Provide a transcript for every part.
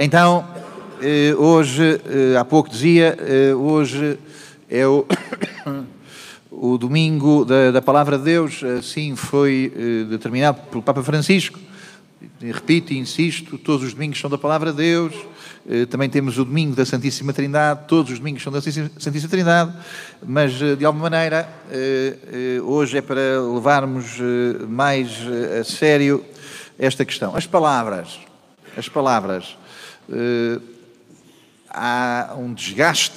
Então, eh, hoje, eh, há pouco dizia, eh, hoje é o, o domingo da, da, Palavra de Deus, assim foi determinado pelo Papa Francisco. Repito e insisto, todos os domingos são da Palavra de Deus. Também temos o domingo da Santíssima Trindade, todos os domingos são da Santíssima Trindade, mas de alguma maneira hoje é para levarmos mais a sério esta questão. As palavras, as palavras uh, há um desgaste,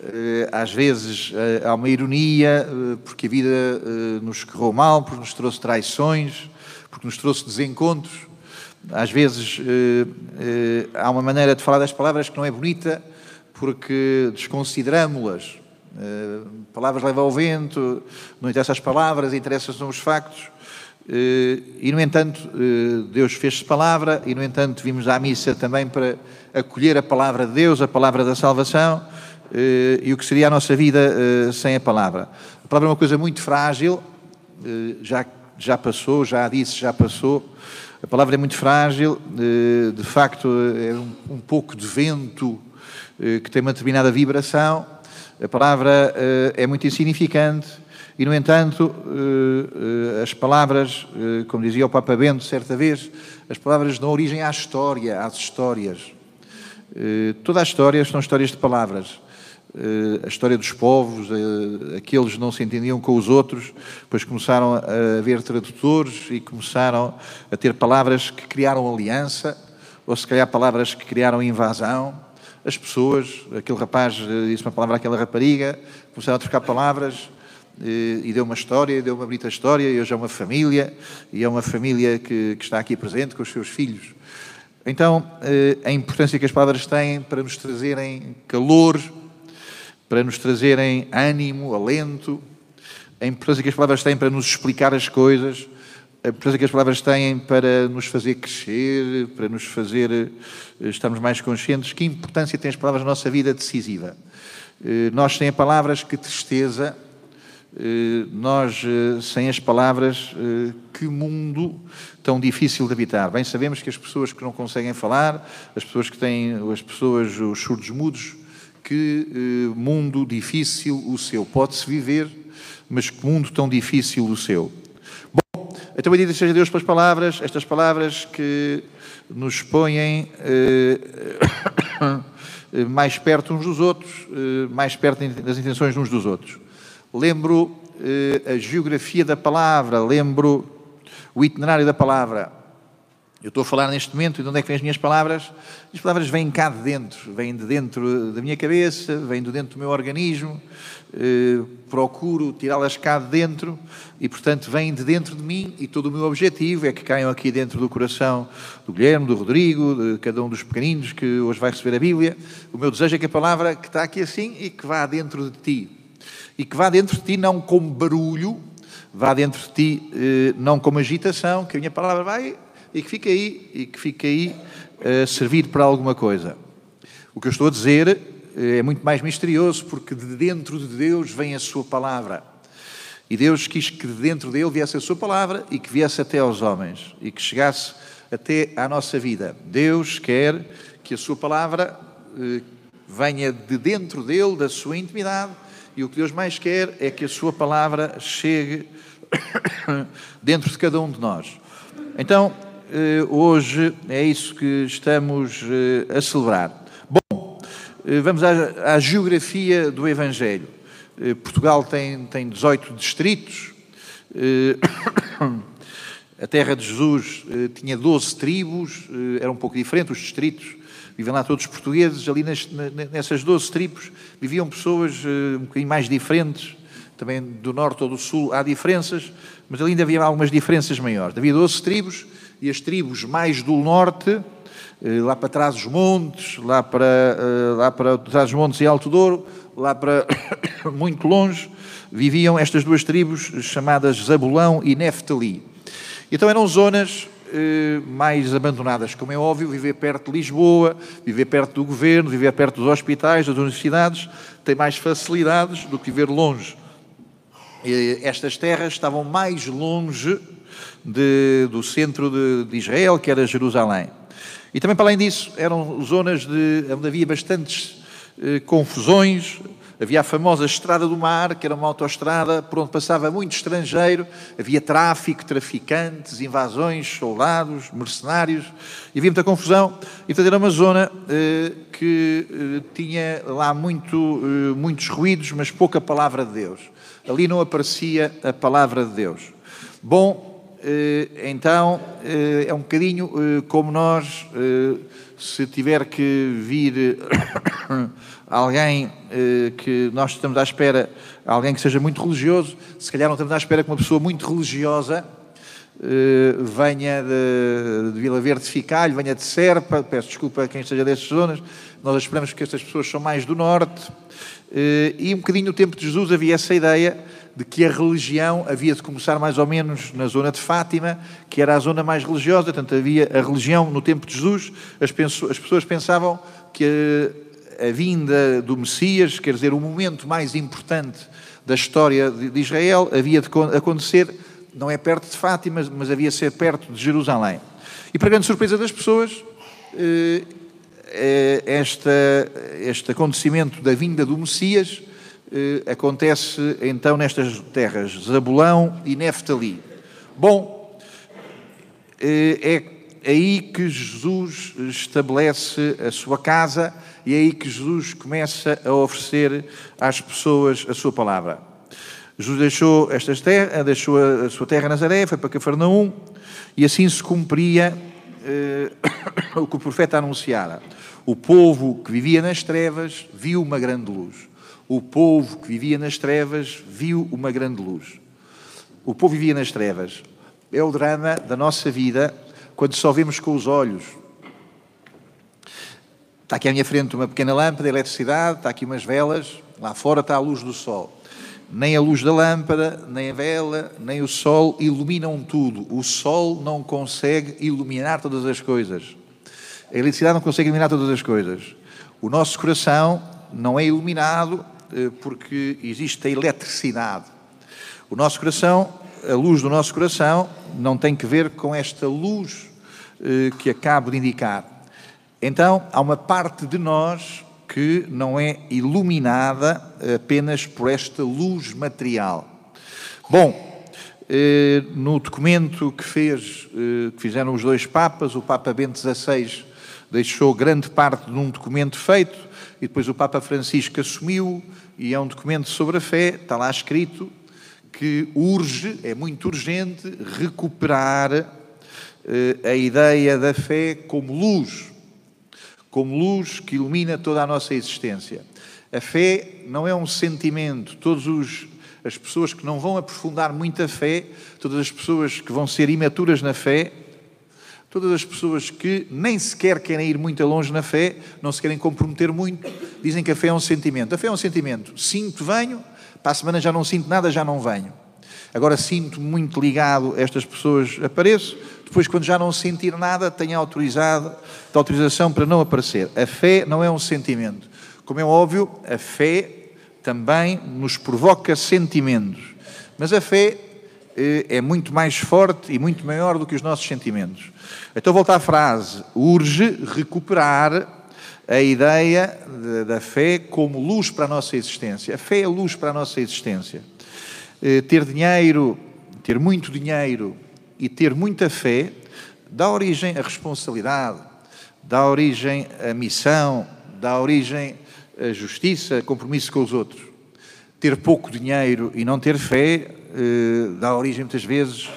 uh, às vezes uh, há uma ironia, porque a vida nos correu mal, porque nos trouxe traições, porque nos trouxe desencontros. Às vezes há uma maneira de falar das palavras que não é bonita, porque desconsideramos-las. palavras levam ao vento, não interessam as palavras, interessam os factos. Eh, e, no entanto, eh, Deus fez-se palavra, e, no entanto, vimos à missa também para acolher a palavra de Deus, a palavra da salvação, eh, e o que seria a nossa vida sem a palavra. A palavra é uma coisa muito frágil, já, já passou, já disse, já passou. A palavra é muito frágil, de facto, é um, um pouco de vento que tem uma determinada vibração. A palavra é muito insignificante e, no entanto, eh, eh, as palavras, eh, como dizia o Papa Bento certa vez, as palavras dão origem à história, às histórias. Todas as histórias são histórias de palavras. A história dos povos, aqueles não se entendiam com os outros, depois começaram a haver tradutores e começaram a ter palavras que criaram aliança, ou se calhar palavras que criaram invasão. As pessoas, aquele rapaz disse uma palavra àquela rapariga, começaram a trocar palavras, e deu uma história, deu uma bonita história, e hoje é uma família, e é uma família que, que está aqui presente com os seus filhos. Então, eh, a importância que as palavras têm para nos trazerem calor, para nos trazerem ânimo, alento, a importância que as palavras têm para nos explicar as coisas, a importância que as palavras têm para nos fazer crescer, para nos fazer eh, estarmos mais conscientes. Que importância têm as palavras na nossa vida decisiva? Eh, nós, sem palavras, que tristeza, eh, nós, eh, sem as palavras, eh, que mundo tão difícil de habitar. Bem, sabemos que as pessoas que não conseguem falar, as pessoas que têm, as pessoas, os surdos mudos, que mundo difícil o seu. Pode-se viver, mas que mundo tão difícil o seu. Bom, então bendito seja Deus pelas palavras, estas palavras que nos põem mais perto uns dos outros, mais perto das intenções uns dos outros lembro eh, a geografia da palavra, lembro o itinerário da palavra. Eu estou a falar neste momento, e de onde é que vêm as minhas palavras? As palavras vêm cá de dentro, vêm de dentro da minha cabeça, vêm de dentro do meu organismo, eh, procuro tirá-las cá de dentro e, portanto, vêm de dentro de mim e todo o meu objetivo é que caiam aqui dentro do coração do Guilherme, do Rodrigo, de cada um dos pequeninos que hoje vai receber a Bíblia. O meu desejo é que a palavra que está aqui assim e que vá dentro de ti, e que vá dentro de ti não como barulho, vá dentro de ti eh, não como agitação, que a minha palavra vai e que fique aí, e que fique aí a servir para alguma coisa. O que eu estou a dizer eh, é muito mais misterioso, porque de dentro de Deus vem a sua palavra. E Deus quis que de dentro dele viesse a sua palavra e que viesse até aos homens e que chegasse até à nossa vida. Deus quer que a sua palavra eh, venha de dentro dele, da sua intimidade, e o que Deus mais quer é que a Sua palavra chegue dentro de cada um de nós. Então, eh, hoje é isso que estamos eh, a celebrar. Bom, eh, vamos à, à geografia do Evangelho. Portugal tem, tem 18 distritos. A terra de Jesus tinha 12 tribos, era um pouco diferente, os distritos vivem lá todos portugueses, ali nas, nessas 12 tribos viviam pessoas uh, um bocadinho mais diferentes, também do norte ou do sul há diferenças, mas ali ainda havia algumas diferenças maiores. Havia 12 tribos e as tribos mais do norte, uh, lá para trás os montes, lá para, uh, lá para trás os montes e Alto Douro, lá para muito longe, viviam estas duas tribos chamadas Zabulão e Neftali. Então eram zonas eh, mais abandonadas, como é óbvio, viver perto de Lisboa, viver perto do governo, viver perto dos hospitais, das universidades, tem mais facilidades do que viver longe. Estas terras estavam mais longe de, do centro de, de, Israel, que era Jerusalém. E também, para além disso, eram zonas de, onde havia bastantes eh, confusões, Havia a famosa Estrada do Mar, que era uma autoestrada por onde passava muito estrangeiro, havia tráfico, traficantes, invasões, soldados, mercenários, e havia muita confusão. E, portanto, era uma zona eh, que eh, tinha lá muito, eh, muitos ruídos, mas pouca palavra de Deus. Ali não aparecia a palavra de Deus. Bom, então, eh, é um bocadinho eh, como nós, se tiver que vir alguém eh, que nós estamos à espera, alguém que seja muito religioso, se calhar não estamos à espera que uma pessoa muito religiosa eh, venha de, de, Vila Verde de Ficalho, venha de Serpa, peço desculpa a quem esteja dessas zonas, nós esperamos que estas pessoas são mais do Norte, eh, e um bocadinho no tempo de Jesus havia essa ideia de que a religião havia de começar mais ou menos na zona de Fátima, que era a zona mais religiosa, portanto havia a religião no tempo de Jesus, as, pessoas pensavam que a vinda do Messias, quer dizer, o momento mais importante da história de Israel, havia de acontecer, não é perto de Fátima, mas havia de ser perto de Jerusalém. E para grande surpresa das pessoas, eh, eh, esta, este acontecimento da vinda do Messias acontece então nestas terras, Zabulão e Neftali. Bom, é aí que Jesus estabelece a sua casa e é aí que Jesus começa a oferecer às pessoas a sua palavra. Jesus deixou, estas terra, deixou a sua terra Nazaré, foi para Cafarnaum, e assim se cumpria eh, o que o profeta anunciara. O povo que vivia nas trevas viu uma grande luz. O povo que vivia nas trevas viu uma grande luz. O povo vivia nas trevas. É o drama da nossa vida quando só vemos com os olhos, Está aqui à minha frente uma pequena lâmpada de eletricidade, está aqui umas velas, lá fora está a luz do sol. Nem a luz da lâmpada, nem a vela, nem o sol iluminam tudo. O sol não consegue iluminar todas as coisas. A eletricidade não consegue iluminar todas as coisas. O nosso coração não é iluminado porque existe a eletricidade. O nosso coração, a luz do nosso coração, não tem que ver com esta luz eh, que acabo de indicar. Então, há uma parte de nós que não é iluminada apenas por esta luz material. Bom, eh, no documento que, fez, eh, que fizeram os dois papas, o Papa Bento XVI deixou grande parte de um documento feito e depois o Papa Francisco assumiu e é um documento sobre a fé, está lá escrito que urge, é muito urgente, recuperar eh, a ideia da fé como luz como luz que ilumina toda a nossa existência. A fé não é um sentimento. Todas as pessoas que não vão aprofundar muito a fé, todas as pessoas que vão ser imaturas na fé, todas as pessoas que nem sequer querem ir muito longe na fé, não se querem comprometer muito, dizem que a fé é um sentimento. A fé é um sentimento. Sinto, venho, para a semana já não sinto nada, já não venho. Agora sinto muito ligado a estas pessoas, apareço, depois, quando já não sentir nada, tenho autorizado, autorização para não aparecer. A fé não é um sentimento. Como é óbvio, a fé também nos provoca sentimentos. Mas a fé é muito mais forte e muito maior do que os nossos sentimentos. Então, volto à frase: urge recuperar a ideia da fé como luz para a nossa existência. A fé é luz para a nossa existência. Eh, ter dinheiro, ter muito dinheiro e ter muita fé dá origem à responsabilidade, dá origem à missão, dá origem à justiça, compromisso com os outros. Ter pouco dinheiro e não ter fé eh, dá origem muitas vezes,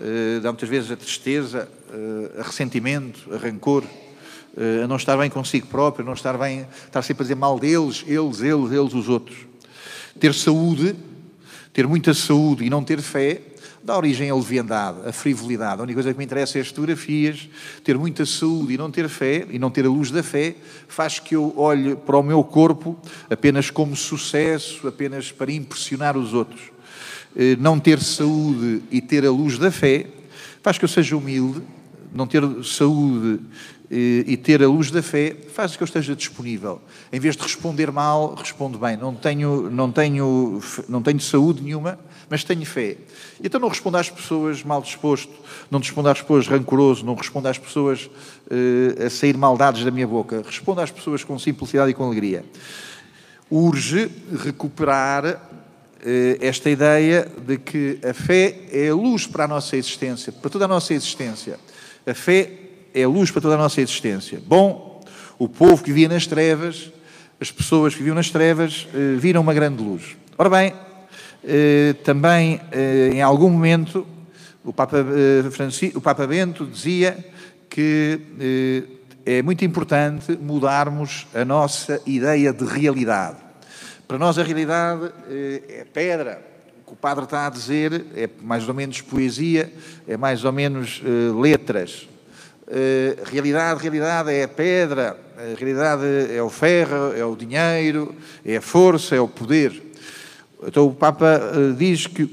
eh, dá muitas vezes a tristeza, eh, a ressentimento, a rancor, a não estar bem consigo próprio, a não estar bem, estar sempre a dizer mal deles, eles, eles, eles, os outros. Ter saúde, ter muita saúde e não ter fé dá origem à leviandade, à frivolidade. A única coisa que me interessa é as fotografias, ter muita saúde e não ter fé, e não ter a luz da fé, faz que eu olhe para o meu corpo apenas como sucesso, apenas para impressionar os outros. Eh, não ter saúde e ter a luz da fé faz que eu seja humilde, não ter saúde e ter a luz da fé faz que eu esteja disponível. Em vez de responder mal, respondo bem. Não tenho, não tenho, não tenho saúde nenhuma, mas tenho fé. Então não respondo às pessoas mal disposto, não respondo às pessoas rancoroso, não respondo às pessoas uh, a sair maldades da minha boca. Respondo às pessoas com simplicidade e com alegria. Urge recuperar esta ideia de que a fé é a luz para a nossa existência, para toda a nossa existência. A fé é a luz para toda a nossa existência. Bom, o povo que vivia nas trevas, as pessoas que viviam nas trevas, uh, viram uma grande luz. Ora bem, eh, também, eh, em algum momento, o Papa, eh, Francisco, o Papa Bento dizia que é muito importante mudarmos a nossa ideia de realidade. Para nós, a realidade é pedra. O que o Padre está a dizer é mais ou menos poesia, é mais ou menos letras. realidade, realidade é pedra, a realidade é o ferro, é o dinheiro, é a força, é o poder. Então o Papa eh, diz que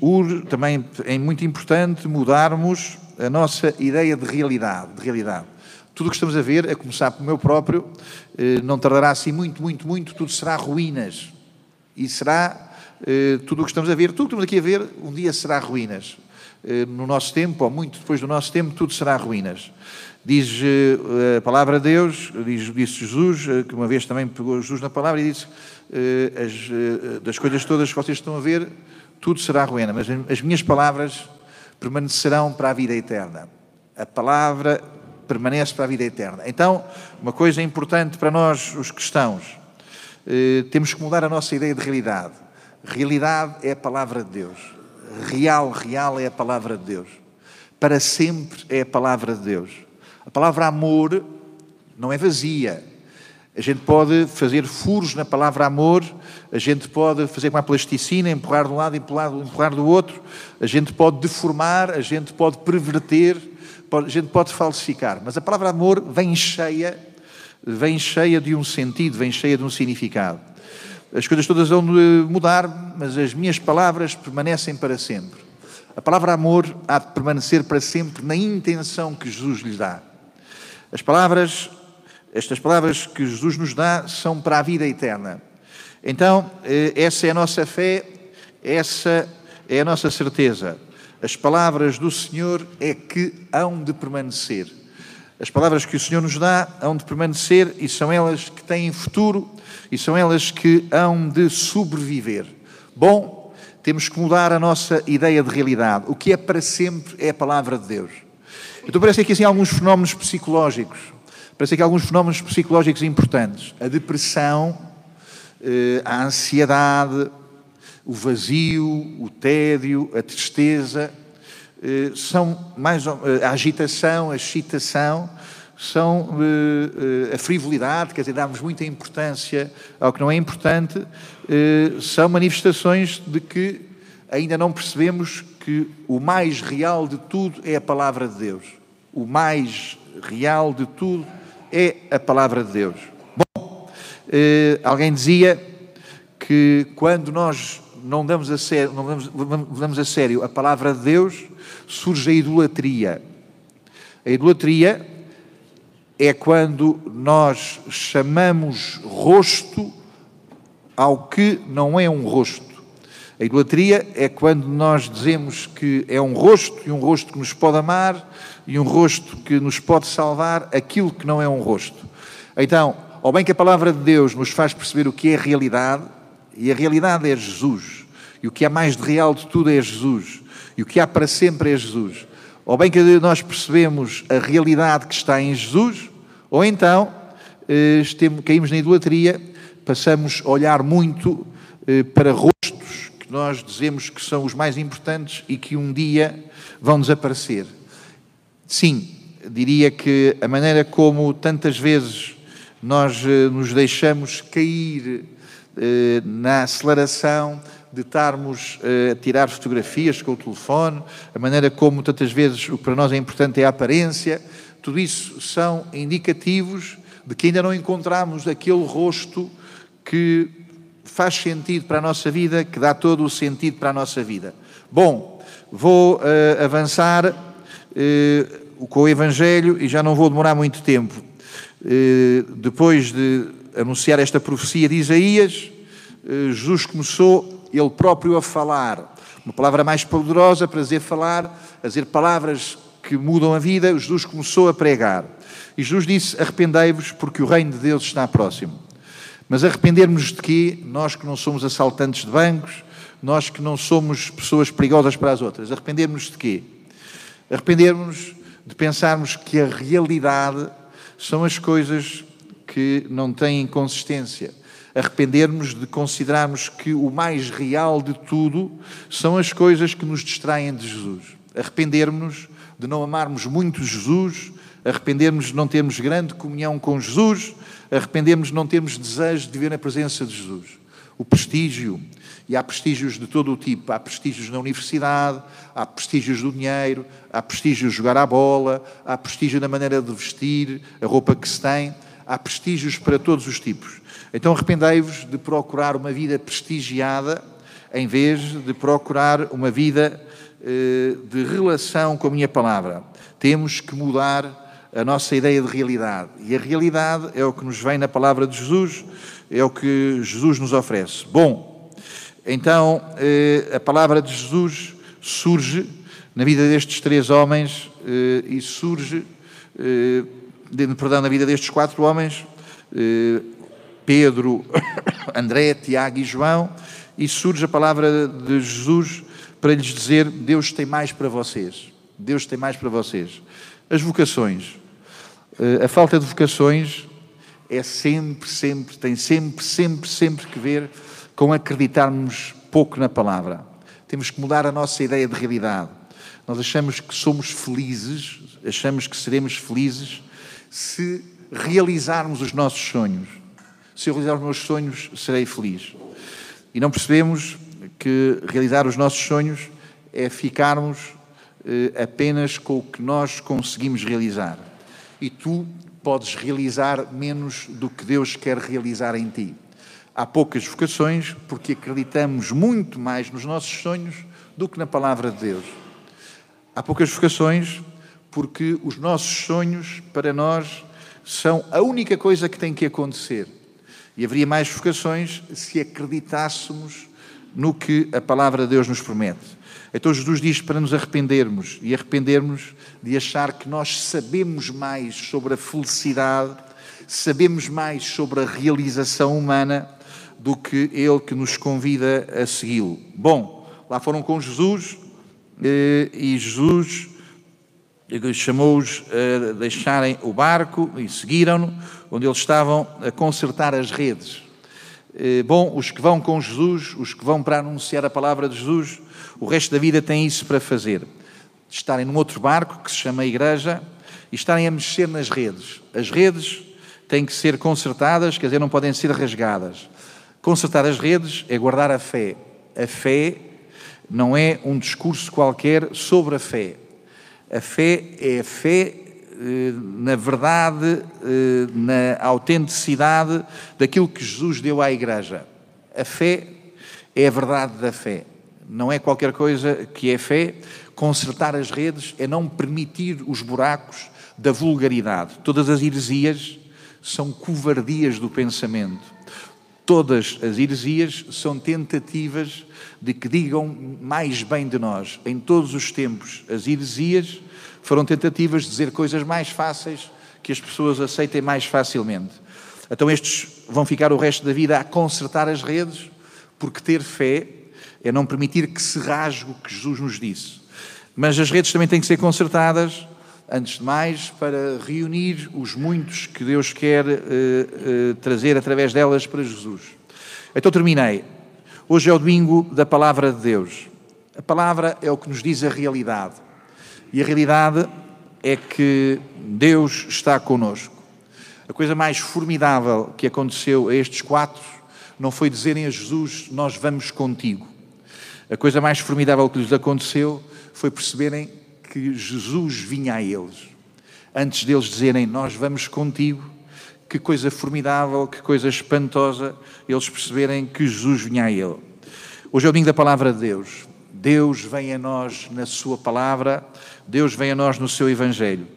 também é muito importante mudarmos a nossa ideia de realidade, de realidade. Tudo o que estamos a ver, a começar pelo meu próprio, eh, não tardará assim muito, muito, muito, tudo será ruínas. E será eh, tudo o que estamos a ver, tudo o que estamos aqui a ver, um dia será ruínas. No nosso tempo, ou muito depois do nosso tempo, tudo será ruínas. Diz a palavra de Deus, diz, disse Jesus, que uma vez também pegou Jesus na palavra e disse eh, as, eh, das coisas todas que vocês estão a ver, tudo será ruína, mas as minhas palavras permanecerão para a vida eterna. A palavra permanece para a vida eterna. Então, uma coisa importante para nós, os cristãos, eh, temos que mudar a nossa ideia de realidade. Realidade é a palavra de Deus. Real, real é a palavra de Deus. Para sempre é a palavra de Deus. A palavra amor não é vazia, a gente pode fazer furos na palavra amor, a gente pode fazer com a plasticina, empurrar de um lado e empurrar, empurrar do outro, a gente pode deformar, a gente pode perverter, a gente pode falsificar. Mas a palavra amor vem cheia, vem cheia de um sentido, vem cheia de um significado. As coisas todas vão mudar, mas as minhas palavras permanecem para sempre. A palavra amor há de permanecer para sempre na intenção que Jesus lhes dá. As palavras estas palavras que Jesus nos dá são para a vida eterna. Então, eh, essa é a nossa fé, essa é a nossa certeza. As palavras do Senhor é que hão de permanecer. As palavras que o Senhor nos dá hão de permanecer e são elas que têm futuro e são elas que hão de sobreviver. Bom, temos que mudar a nossa ideia de realidade. O que é para sempre é a palavra de Deus. Então parece aqui assim alguns fenómenos psicológicos Parece que alguns fenómenos psicológicos importantes. A depressão, eh, a ansiedade, o vazio, o tédio, a tristeza, são mais eh, a agitação, a excitação, são a frivolidade, quer dizer, damos muita importância ao que não é importante, são manifestações de que ainda não percebemos que o mais real de tudo é a palavra de Deus. O mais real de tudo é a palavra de Deus. Bom, eh, alguém dizia que quando nós não damos a sério, não damos, damos a sério a palavra de Deus, surge a idolatria. A idolatria é quando nós chamamos rosto ao que não é um rosto. A idolatria é quando nós dizemos que é um rosto e um rosto que nos pode amar e um rosto que nos pode salvar aquilo que não é um rosto. Então, ao bem que a palavra de Deus nos faz perceber o que é realidade, e a realidade é Jesus, e o que é mais de real de tudo é Jesus, e o que há para sempre é Jesus. Ou bem que nós percebemos a realidade que está em Jesus, ou então eh, caímos na idolatria, passamos a olhar muito eh, para rostos que nós dizemos que são os mais importantes e que um dia vão desaparecer. Sim, diria que a maneira como tantas vezes nós eh, nos deixamos cair na aceleração de estarmos eh, a tirar fotografias com o telefone, a maneira como tantas vezes o que para nós é importante é a aparência, tudo isso são indicativos de que ainda não encontramos aquele rosto que faz sentido para a nossa vida, que dá todo o sentido para a nossa vida. Bom, vou uh, avançar. Uh, com o Evangelho e já não vou demorar muito tempo. eh, depois de anunciar esta profecia de Isaías, eh, Jesus começou ele próprio a falar. Uma palavra mais poderosa para dizer falar, a dizer palavras que mudam a vida, Jesus começou a pregar. E Jesus disse: Arrependei-vos, porque o reino de Deus está próximo. Mas arrependermos de quê? Nós que não somos assaltantes de bancos, nós que não somos pessoas perigosas para as outras. Arrependermos de quê? Arrependermos de pensarmos que a realidade são as coisas que não têm consistência. Arrependermos de considerarmos que o mais real de tudo são as coisas que nos distraem de Jesus. Arrependermos de não amarmos muito Jesus, arrependermos de não termos grande comunhão com Jesus, arrependermos de não termos desejo de viver na presença de Jesus. O prestígio, e há prestígios de todo o tipo. Há prestígios na universidade, há prestígios do dinheiro, há prestígios de jogar à bola, há prestígio na maneira de vestir, a roupa que se tem, há prestígios para todos os tipos. Então arrependei-vos de procurar uma vida prestigiada em vez de procurar uma vida eh, de relação com a minha palavra. Temos que mudar a nossa ideia de realidade. E a realidade é o que nos vem na palavra de Jesus, é o que Jesus nos oferece. Bom, então, eh, a palavra de Jesus surge na vida destes três homens eh, e surge, eh, perdão, na vida destes quatro homens, Pedro, André, Tiago e João, e surge a palavra de Jesus para lhes dizer: Deus tem mais para vocês. Deus tem mais para vocês. As vocações. A falta de vocações é sempre, sempre, tem sempre, sempre, sempre que ver com acreditarmos pouco na palavra. Temos que mudar a nossa ideia de realidade. Nós achamos que somos felizes, achamos que seremos felizes se realizarmos os nossos sonhos. Se eu realizar os meus sonhos, serei feliz. E não percebemos que realizar os nossos sonhos é ficarmos eh, apenas com o que nós conseguimos realizar. E tu podes realizar menos do que Deus quer realizar em ti. Há poucas vocações porque acreditamos muito mais nos nossos sonhos do que na palavra de Deus. Há poucas vocações porque os nossos sonhos, para nós, são a única coisa que tem que acontecer. E haveria mais vocações se acreditássemos no que a palavra de Deus nos promete. Então Jesus diz para nos arrependermos e arrependermos de achar que nós sabemos mais sobre a felicidade, sabemos mais sobre a realização humana do que ele que nos convida a segui-lo. Bom, lá foram com Jesus eh, e Jesus chamou-os a deixarem o barco e seguiram-no, onde eles estavam a consertar as redes. Eh, bom, os que vão com Jesus, os que vão para anunciar a palavra de Jesus, o resto da vida têm isso para fazer. Estarem num outro barco que se chama Igreja e estarem a mexer nas redes. As redes têm que ser consertadas, quer dizer, não podem ser rasgadas. Consertar as redes é guardar a fé. A fé não é um discurso qualquer sobre a fé. A fé é a fé eh, na verdade, eh, na autenticidade daquilo que Jesus deu à Igreja. A fé é a verdade da fé. Não é qualquer coisa que é fé. Consertar as redes é não permitir os buracos da vulgaridade. Todas as heresias são covardias do pensamento. Todas as heresias são tentativas de que digam mais bem de nós. Em todos os tempos, as heresias foram tentativas de dizer coisas mais fáceis que as pessoas aceitem mais facilmente. Então, estes vão ficar o resto da vida a consertar as redes, porque ter fé é não permitir que se rasgue o que Jesus nos disse. Mas as redes também têm que ser consertadas antes de mais, para reunir os muitos que Deus quer uh, uh, trazer através delas para Jesus. Então terminei. Hoje é o domingo da palavra de Deus. A palavra é o que nos diz a realidade. E a realidade é que Deus está conosco. A coisa mais formidável que aconteceu a estes quatro não foi dizerem a Jesus: Nós vamos contigo. A coisa mais formidável que lhes aconteceu foi perceberem que Jesus vinha a eles. Antes deles dizerem, nós vamos contigo, que coisa formidável, que coisa espantosa, eles perceberem que Jesus vinha a ele. Hoje é o domingo da palavra de Deus. Deus vem a nós na sua palavra, Deus vem a nós no seu evangelho.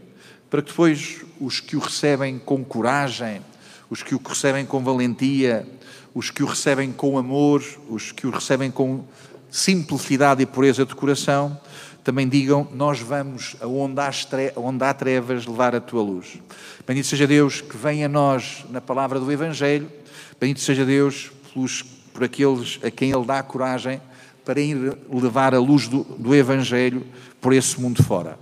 para que depois os que o recebem com coragem, os que o recebem com valentia, os que o recebem com amor, os que o recebem com simplicidade e pureza de coração, também digam: Nós vamos aonde há, onde há trevas levar a tua luz. Bendito seja Deus que vem a nós na palavra do Evangelho, bendito seja Deus pelos, por aqueles a quem Ele dá coragem para ir levar a luz do, do Evangelho por esse mundo fora.